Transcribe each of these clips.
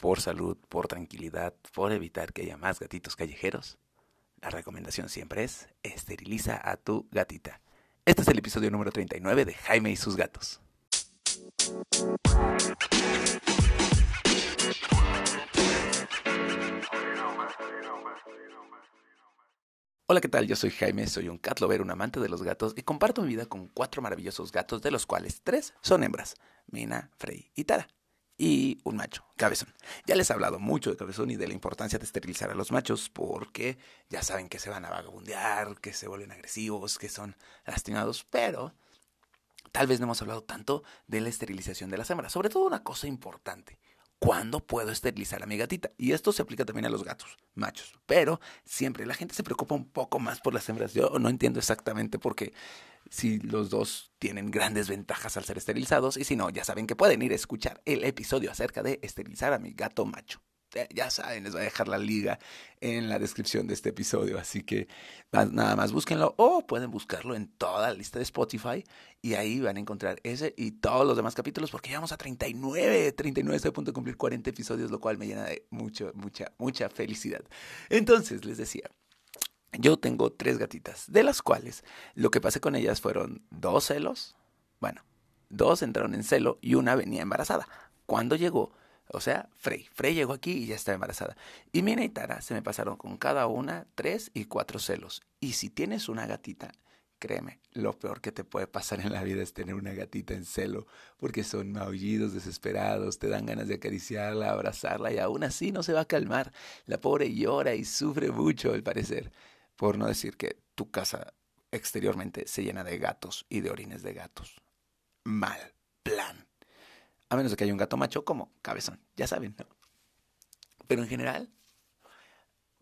por salud, por tranquilidad, por evitar que haya más gatitos callejeros, la recomendación siempre es esteriliza a tu gatita. Este es el episodio número 39 de Jaime y sus gatos. Hola, ¿qué tal? Yo soy Jaime, soy un cat lover, un amante de los gatos y comparto mi vida con cuatro maravillosos gatos, de los cuales tres son hembras, Mina, Frey y Tara. Y un macho, Cabezón. Ya les he hablado mucho de Cabezón y de la importancia de esterilizar a los machos porque ya saben que se van a vagabundear, que se vuelven agresivos, que son lastimados, pero tal vez no hemos hablado tanto de la esterilización de las hembras. Sobre todo una cosa importante. ¿Cuándo puedo esterilizar a mi gatita? Y esto se aplica también a los gatos, machos. Pero siempre la gente se preocupa un poco más por las hembras. Yo no entiendo exactamente por qué si los dos tienen grandes ventajas al ser esterilizados. Y si no, ya saben que pueden ir a escuchar el episodio acerca de esterilizar a mi gato macho ya saben, les voy a dejar la liga en la descripción de este episodio, así que nada más búsquenlo o pueden buscarlo en toda la lista de Spotify y ahí van a encontrar ese y todos los demás capítulos porque llegamos a 39, 39 estoy a punto de cumplir 40 episodios, lo cual me llena de mucha, mucha, mucha felicidad. Entonces, les decía, yo tengo tres gatitas, de las cuales lo que pasé con ellas fueron dos celos, bueno, dos entraron en celo y una venía embarazada. Cuando llegó, o sea, Frey. Frey llegó aquí y ya está embarazada. Y Mina y Tara se me pasaron con cada una tres y cuatro celos. Y si tienes una gatita, créeme, lo peor que te puede pasar en la vida es tener una gatita en celo, porque son maullidos desesperados, te dan ganas de acariciarla, abrazarla y aún así no se va a calmar. La pobre llora y sufre mucho, al parecer. Por no decir que tu casa exteriormente se llena de gatos y de orines de gatos. Mal plan a menos de que haya un gato macho como cabezón, ya saben, ¿no? Pero en general,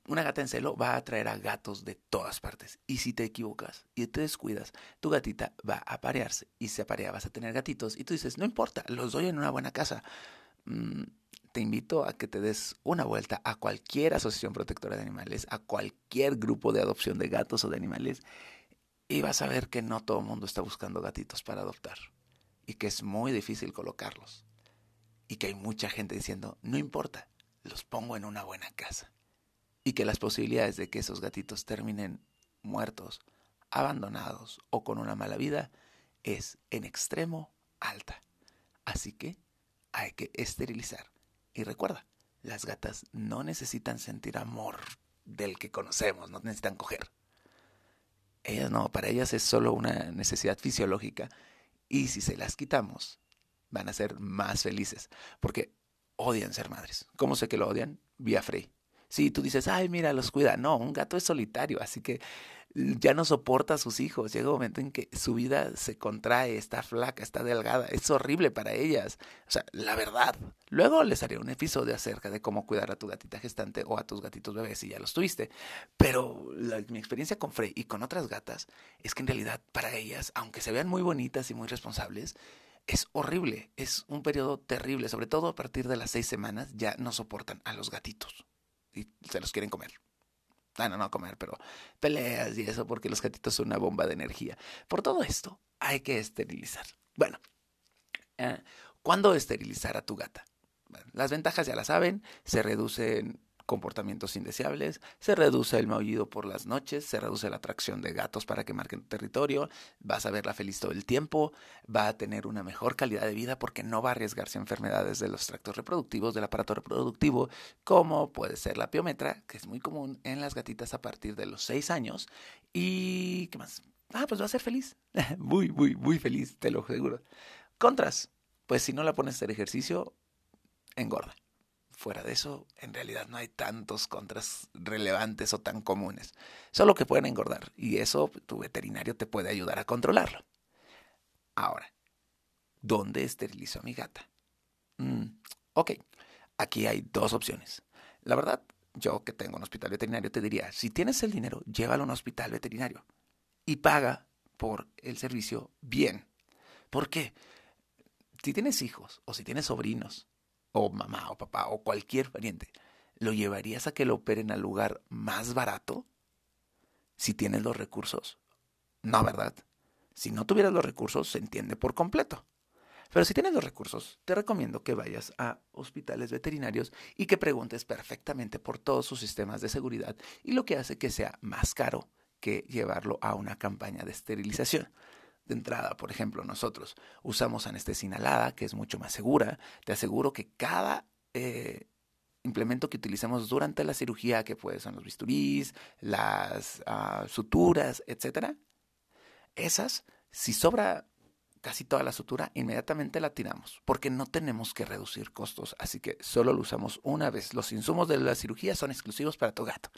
una gata en celo va a atraer a gatos de todas partes. Y si te equivocas y te descuidas, tu gatita va a aparearse. Y si aparea vas a tener gatitos. Y tú dices, no importa, los doy en una buena casa. Mm, te invito a que te des una vuelta a cualquier asociación protectora de animales, a cualquier grupo de adopción de gatos o de animales. Y vas a ver que no todo el mundo está buscando gatitos para adoptar y que es muy difícil colocarlos. Y que hay mucha gente diciendo, no importa, los pongo en una buena casa. Y que las posibilidades de que esos gatitos terminen muertos, abandonados o con una mala vida es en extremo alta. Así que hay que esterilizar. Y recuerda, las gatas no necesitan sentir amor del que conocemos, no necesitan coger. Ellas no, para ellas es solo una necesidad fisiológica y si se las quitamos, van a ser más felices, porque odian ser madres. ¿Cómo sé que lo odian? Vía Frey. Si tú dices, ay, mira, los cuida. No, un gato es solitario, así que ya no soporta a sus hijos. Llega un momento en que su vida se contrae, está flaca, está delgada. Es horrible para ellas. O sea, la verdad. Luego les haré un episodio acerca de cómo cuidar a tu gatita gestante o a tus gatitos bebés si ya los tuviste. Pero mi experiencia con Frey y con otras gatas es que en realidad para ellas, aunque se vean muy bonitas y muy responsables, es horrible. Es un periodo terrible. Sobre todo a partir de las seis semanas ya no soportan a los gatitos y se los quieren comer. Ah, no, no comer, pero peleas y eso, porque los gatitos son una bomba de energía. Por todo esto, hay que esterilizar. Bueno, eh, ¿cuándo esterilizar a tu gata? las ventajas ya las saben, se reducen comportamientos indeseables, se reduce el maullido por las noches, se reduce la atracción de gatos para que marquen territorio, vas a verla feliz todo el tiempo, va a tener una mejor calidad de vida porque no va a arriesgarse a enfermedades de los tractos reproductivos, del aparato reproductivo, como puede ser la piometra, que es muy común en las gatitas a partir de los 6 años. ¿Y qué más? Ah, pues va a ser feliz, muy, muy, muy feliz, te lo aseguro. Contras, pues si no la pones a hacer ejercicio, engorda. Fuera de eso, en realidad no hay tantos contras relevantes o tan comunes. Solo que pueden engordar y eso tu veterinario te puede ayudar a controlarlo. Ahora, ¿dónde esterilizo a mi gata? Mm, ok, aquí hay dos opciones. La verdad, yo que tengo un hospital veterinario te diría, si tienes el dinero, llévalo a un hospital veterinario y paga por el servicio bien. ¿Por qué? Si tienes hijos o si tienes sobrinos o mamá o papá o cualquier pariente, ¿lo llevarías a que lo operen al lugar más barato? Si tienes los recursos. No, ¿verdad? Si no tuvieras los recursos, se entiende por completo. Pero si tienes los recursos, te recomiendo que vayas a hospitales veterinarios y que preguntes perfectamente por todos sus sistemas de seguridad y lo que hace que sea más caro que llevarlo a una campaña de esterilización. De entrada, por ejemplo, nosotros usamos anestesia inhalada, que es mucho más segura. Te aseguro que cada eh, implemento que utilicemos durante la cirugía, que pueden ser los bisturís, las uh, suturas, etcétera, esas, si sobra casi toda la sutura, inmediatamente la tiramos, porque no tenemos que reducir costos, así que solo lo usamos una vez. Los insumos de la cirugía son exclusivos para tu gato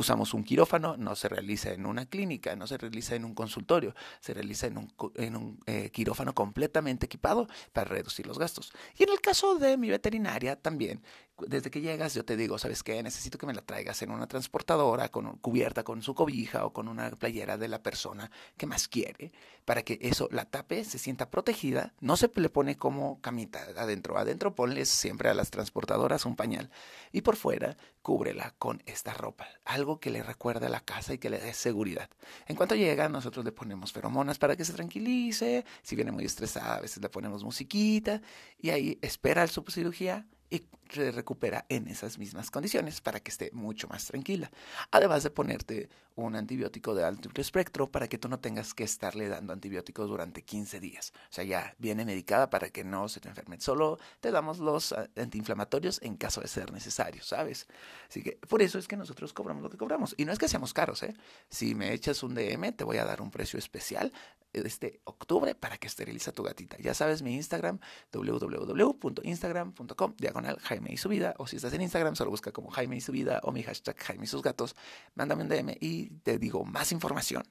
usamos un quirófano, no se realiza en una clínica, no se realiza en un consultorio, se realiza en un, en un eh, quirófano completamente equipado para reducir los gastos. Y en el caso de mi veterinaria también, desde que llegas yo te digo, ¿sabes qué? Necesito que me la traigas en una transportadora con cubierta con su cobija o con una playera de la persona que más quiere, para que eso la tape, se sienta protegida, no se le pone como camita adentro, adentro ponle siempre a las transportadoras un pañal y por fuera cúbrela con esta ropa, algo que le recuerde a la casa y que le dé seguridad. En cuanto llega, nosotros le ponemos feromonas para que se tranquilice, si viene muy estresada, a veces le ponemos musiquita y ahí espera su cirugía y se recupera en esas mismas condiciones para que esté mucho más tranquila. Además de ponerte un antibiótico de alto espectro para que tú no tengas que estarle dando antibióticos durante 15 días. O sea, ya viene medicada para que no se te enferme. Solo te damos los ah, antiinflamatorios en caso de ser necesario, ¿sabes? Así que por eso es que nosotros cobramos lo que cobramos. Y no es que seamos caros, ¿eh? Si me echas un DM, te voy a dar un precio especial este octubre para que esteriliza tu gatita. Ya sabes, mi Instagram, www.instagram.com, diagonal Jaime y su vida. O si estás en Instagram, solo busca como Jaime y su vida o mi hashtag Jaime y sus gatos. Mándame un DM y te digo más información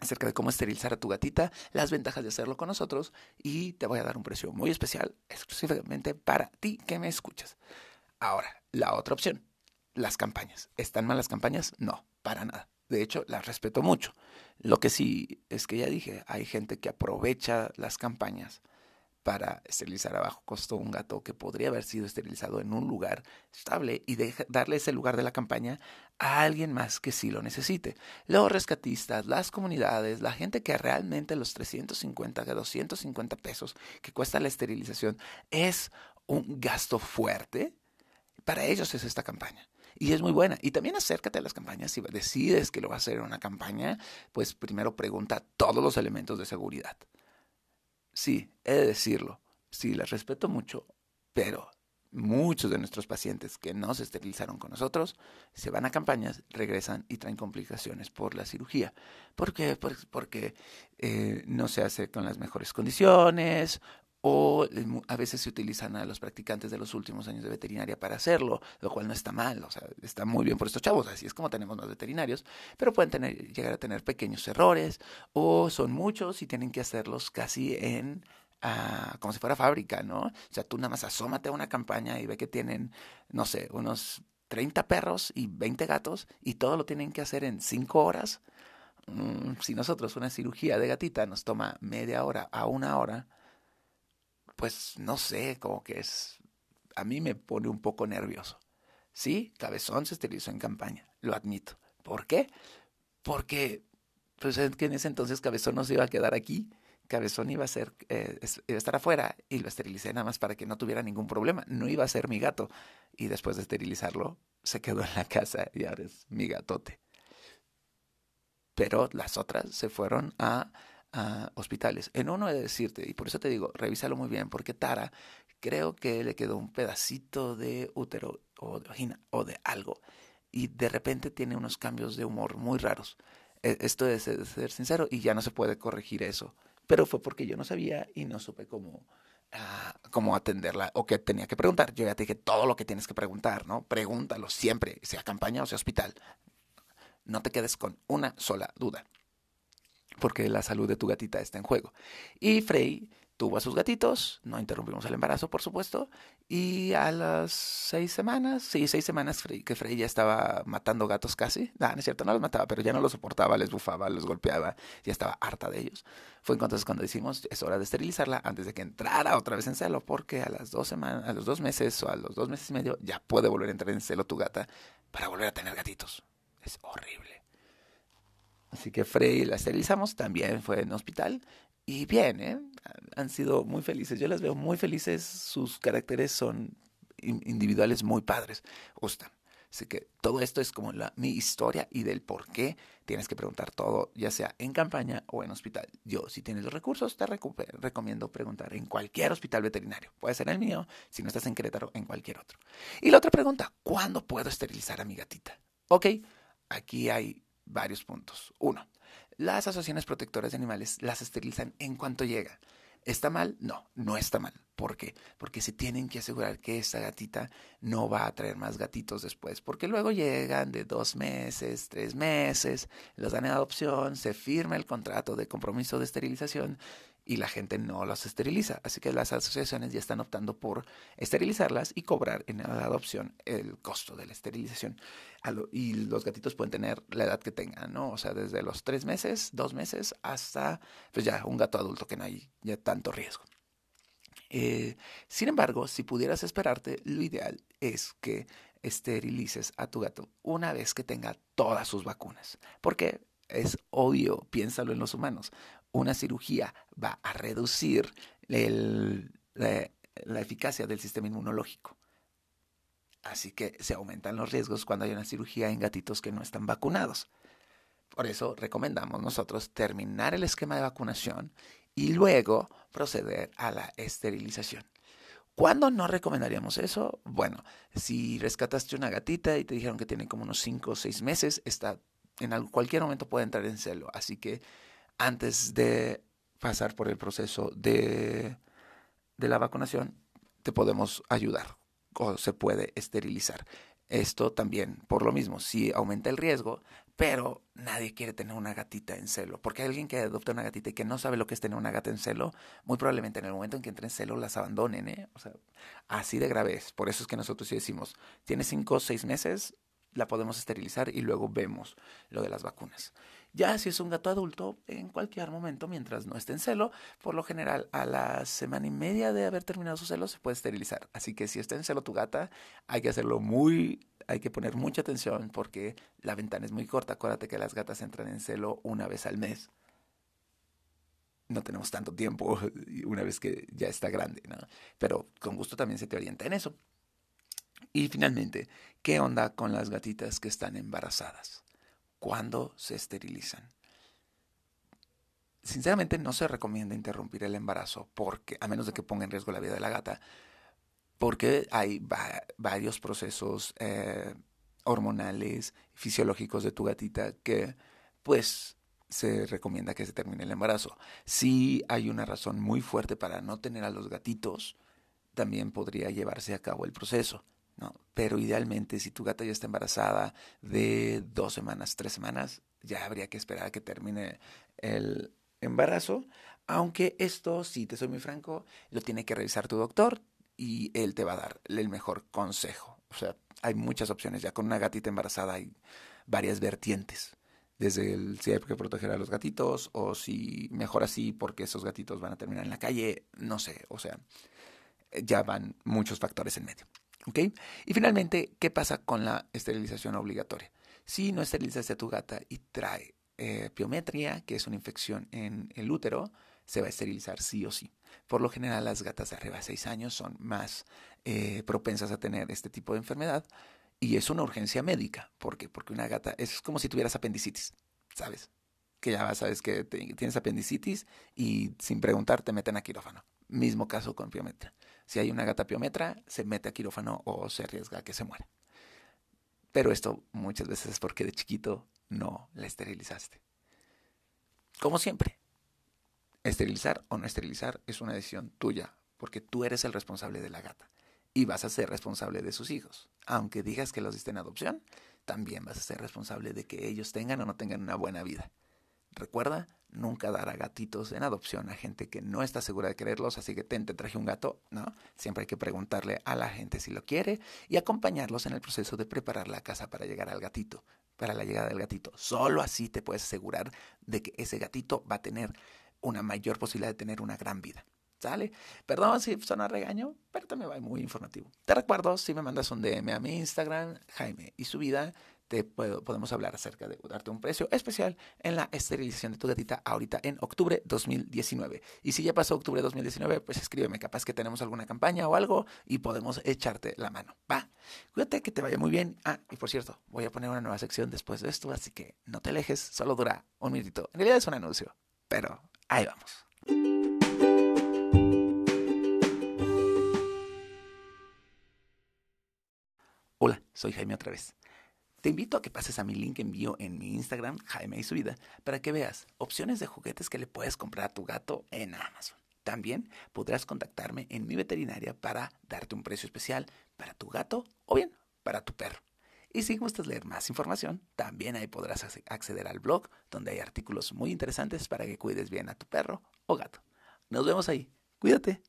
acerca de cómo esterilizar a tu gatita, las ventajas de hacerlo con nosotros y te voy a dar un precio muy especial exclusivamente para ti que me escuchas. Ahora, la otra opción, las campañas. ¿Están mal las campañas? No, para nada. De hecho, las respeto mucho. Lo que sí es que ya dije, hay gente que aprovecha las campañas para esterilizar a bajo costo un gato que podría haber sido esterilizado en un lugar estable y darle ese lugar de la campaña a alguien más que sí lo necesite. Los rescatistas, las comunidades, la gente que realmente los 350 a 250 pesos que cuesta la esterilización es un gasto fuerte, para ellos es esta campaña. Y es muy buena. Y también acércate a las campañas. Si decides que lo vas a hacer en una campaña, pues primero pregunta todos los elementos de seguridad sí, he de decirlo, sí, las respeto mucho, pero muchos de nuestros pacientes que no se esterilizaron con nosotros se van a campañas, regresan y traen complicaciones por la cirugía. ¿Por qué? Pues porque eh, no se hace con las mejores condiciones o a veces se utilizan a los practicantes de los últimos años de veterinaria para hacerlo, lo cual no está mal, o sea, está muy bien por estos chavos, así es como tenemos los veterinarios, pero pueden tener, llegar a tener pequeños errores o son muchos y tienen que hacerlos casi en ah, como si fuera fábrica, ¿no? O sea, tú nada más asómate a una campaña y ve que tienen, no sé, unos 30 perros y 20 gatos y todo lo tienen que hacer en 5 horas. Mm, si nosotros una cirugía de gatita nos toma media hora a una hora, pues no sé, como que es, a mí me pone un poco nervioso. Sí, Cabezón se esterilizó en campaña, lo admito. ¿Por qué? Porque pues que en ese entonces Cabezón no se iba a quedar aquí. Cabezón iba a ser, eh, iba a estar afuera y lo esterilicé nada más para que no tuviera ningún problema. No iba a ser mi gato. Y después de esterilizarlo, se quedó en la casa y ahora es mi gatote. Pero las otras se fueron a hospitales. En uno he de decirte, y por eso te digo, revísalo muy bien, porque Tara creo que le quedó un pedacito de útero o de vagina o de algo. Y de repente tiene unos cambios de humor muy raros. E, esto es ser sincero y ya no se puede corregir eso. Pero fue porque yo no sabía y no supe cómo, ah, cómo atenderla o qué tenía que preguntar. Yo ya te dije todo lo que tienes que preguntar, ¿no? Pregúntalo siempre, sea campaña o sea hospital. No te quedes con una sola duda porque la salud de tu gatita está en juego. Y Frey tuvo a sus gatitos, no interrumpimos el embarazo, por supuesto, y a las seis semanas, sí, seis semanas que Frey ya estaba matando gatos casi, no, no es cierto, no los mataba, pero ya no los soportaba, les bufaba, los golpeaba, ya estaba harta de ellos. Fue entonces cuando decimos, es hora de esterilizarla antes de que entrara otra vez en celo, porque a las dos semanas, a los dos meses o a los dos meses y medio ya puede volver a entrar en celo tu gata para volver a tener gatitos. Es horrible. Así que Frey la esterilizamos, también fue en hospital Y bien, ¿eh? han sido muy felices. Yo las veo muy felices. Sus caracteres son individuales muy padres. Gustan. Así que todo esto es como la, mi historia y del por qué tienes que preguntar todo, ya sea en campaña o en hospital. Yo, si tienes los recursos, te recomiendo preguntar en cualquier hospital veterinario. Puede ser el mío, si no estás en Querétaro, en cualquier otro. Y la otra pregunta, ¿cuándo puedo esterilizar a mi gatita? Ok, aquí hay varios puntos. Uno, las asociaciones protectoras de animales las esterilizan en cuanto llega. ¿Está mal? No, no está mal. ¿Por qué? Porque se tienen que asegurar que esa gatita no va a traer más gatitos después, porque luego llegan de dos meses, tres meses, los dan en adopción, se firma el contrato de compromiso de esterilización y la gente no las esteriliza. Así que las asociaciones ya están optando por esterilizarlas y cobrar en la adopción el costo de la esterilización. Y los gatitos pueden tener la edad que tengan, ¿no? O sea, desde los tres meses, dos meses, hasta pues ya un gato adulto que no hay ya tanto riesgo. Eh, sin embargo, si pudieras esperarte, lo ideal es que esterilices a tu gato una vez que tenga todas sus vacunas. Porque es obvio, piénsalo en los humanos una cirugía va a reducir la, eficacia del sistema inmunológico. Así que se aumentan los riesgos cuando hay una cirugía en gatitos que no están vacunados. Por eso recomendamos nosotros terminar el esquema de vacunación y luego proceder a la esterilización. ¿Cuándo no recomendaríamos eso? Bueno, si rescataste una gatita y te dijeron que tiene como unos 5 o 6 meses, está, en cualquier momento puede entrar en celo. Así que antes de pasar por el proceso de, de la vacunación, te podemos ayudar o se puede esterilizar. Esto también, por lo mismo, sí aumenta el riesgo, pero nadie quiere tener una gatita en celo. Porque alguien que adopta una gatita y que no sabe lo que es tener una gata en celo, muy probablemente en el momento en que entre en celo las abandonen. ¿eh? O sea, así de grave es. Por eso es que nosotros sí decimos, tiene cinco o seis meses, la podemos esterilizar y luego vemos lo de las vacunas. Ya si es un gato adulto, en cualquier momento, mientras no esté en celo, por lo general a la semana y media de haber terminado su celo se puede esterilizar. Así que si está en celo tu gata, hay que hacerlo muy, hay que poner mucha atención porque la ventana es muy corta. Acuérdate que las gatas entran en celo una vez al mes. No tenemos tanto tiempo una vez que ya está grande, ¿no? Pero con gusto también se te orienta en eso. Y finalmente, ¿qué onda con las gatitas que están embarazadas? ¿Cuándo se esterilizan? Sinceramente no se recomienda interrumpir el embarazo porque, a menos de que ponga en riesgo la vida de la gata, porque hay varios procesos eh, hormonales, fisiológicos de tu gatita que pues se recomienda que se termine el embarazo. Si hay una razón muy fuerte para no tener a los gatitos, también podría llevarse a cabo el proceso. ¿No? Pero idealmente, si tu gata ya está embarazada de dos semanas, tres semanas, ya habría que esperar a que termine el embarazo. Aunque esto, si te soy muy franco, lo tiene que revisar tu doctor y él te va a dar el mejor consejo. O sea, hay muchas opciones. Ya con una gatita embarazada hay varias vertientes. Desde el si hay que proteger a los gatitos o si mejor así porque esos gatitos van a terminar en la calle, no sé. O sea, ya van muchos factores en medio. Y finalmente, ¿qué pasa con la esterilización obligatoria? Si no esterilizas a tu gata y trae eh, piometría, que es una infección en el útero, se va a esterilizar sí o sí. Por lo general, las gatas de arriba de 6 años son más eh, propensas a tener este tipo de enfermedad y es una urgencia médica. ¿Por qué? Porque una gata es como si tuvieras apendicitis, ¿sabes? Que ya sabes que tienes apendicitis y sin preguntar te meten a quirófano. Mismo caso con piometría. Si hay una gata piometra, se mete a quirófano o se arriesga a que se muera. Pero esto muchas veces es porque de chiquito no la esterilizaste. Como siempre, esterilizar o no esterilizar es una decisión tuya, porque tú eres el responsable de la gata y vas a ser responsable de sus hijos. Aunque digas que los diste en adopción, también vas a ser responsable de que ellos tengan o no tengan una buena vida. Recuerda, nunca dar a gatitos en adopción a gente que no está segura de quererlos, así que te, te traje un gato, ¿no? Siempre hay que preguntarle a la gente si lo quiere y acompañarlos en el proceso de preparar la casa para llegar al gatito, para la llegada del gatito. Solo así te puedes asegurar de que ese gatito va a tener una mayor posibilidad de tener una gran vida. ¿Sale? Perdón si suena regaño, pero también va muy informativo. Te recuerdo, si me mandas un DM a mi Instagram, Jaime y su vida, te podemos hablar acerca de darte un precio especial en la esterilización de tu gatita ahorita en octubre 2019. Y si ya pasó octubre 2019, pues escríbeme, capaz que tenemos alguna campaña o algo y podemos echarte la mano. Va, cuídate que te vaya muy bien. Ah, y por cierto, voy a poner una nueva sección después de esto, así que no te alejes, solo dura un minutito. En realidad es un anuncio, pero ahí vamos. Hola, soy Jaime otra vez. Te invito a que pases a mi link envío en mi Instagram, Jaime y su vida, para que veas opciones de juguetes que le puedes comprar a tu gato en Amazon. También podrás contactarme en mi veterinaria para darte un precio especial para tu gato o bien para tu perro. Y si gustas leer más información, también ahí podrás acceder al blog donde hay artículos muy interesantes para que cuides bien a tu perro o gato. Nos vemos ahí. Cuídate.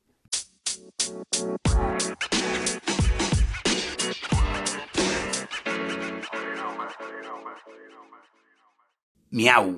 Miau.